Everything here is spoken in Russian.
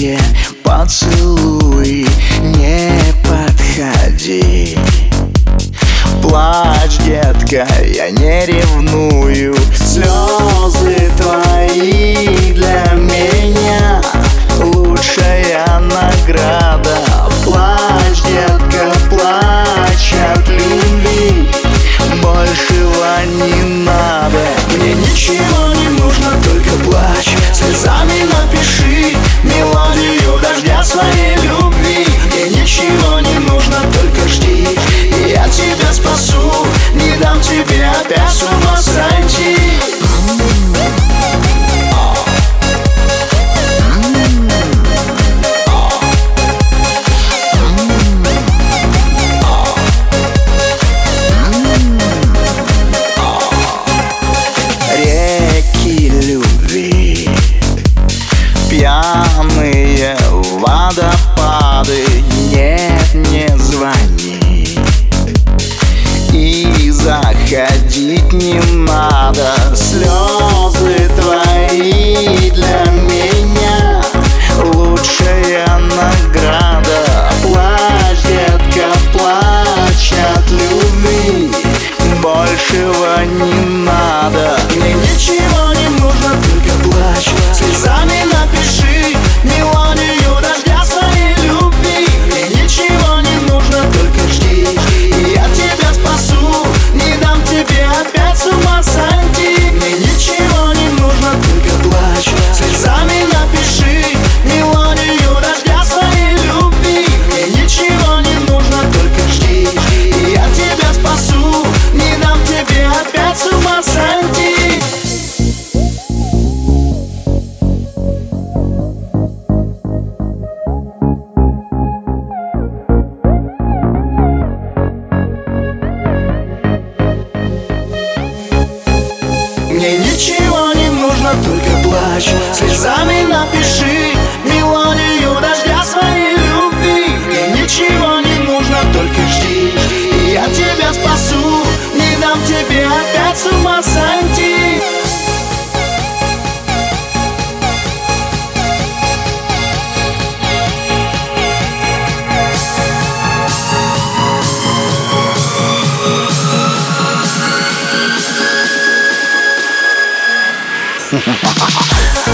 Легкие поцелуи Не подходи. Плачь, детка, я не ревную. Слезы another ничего не нужно, только плачь. Слезами напиши ハハハハ!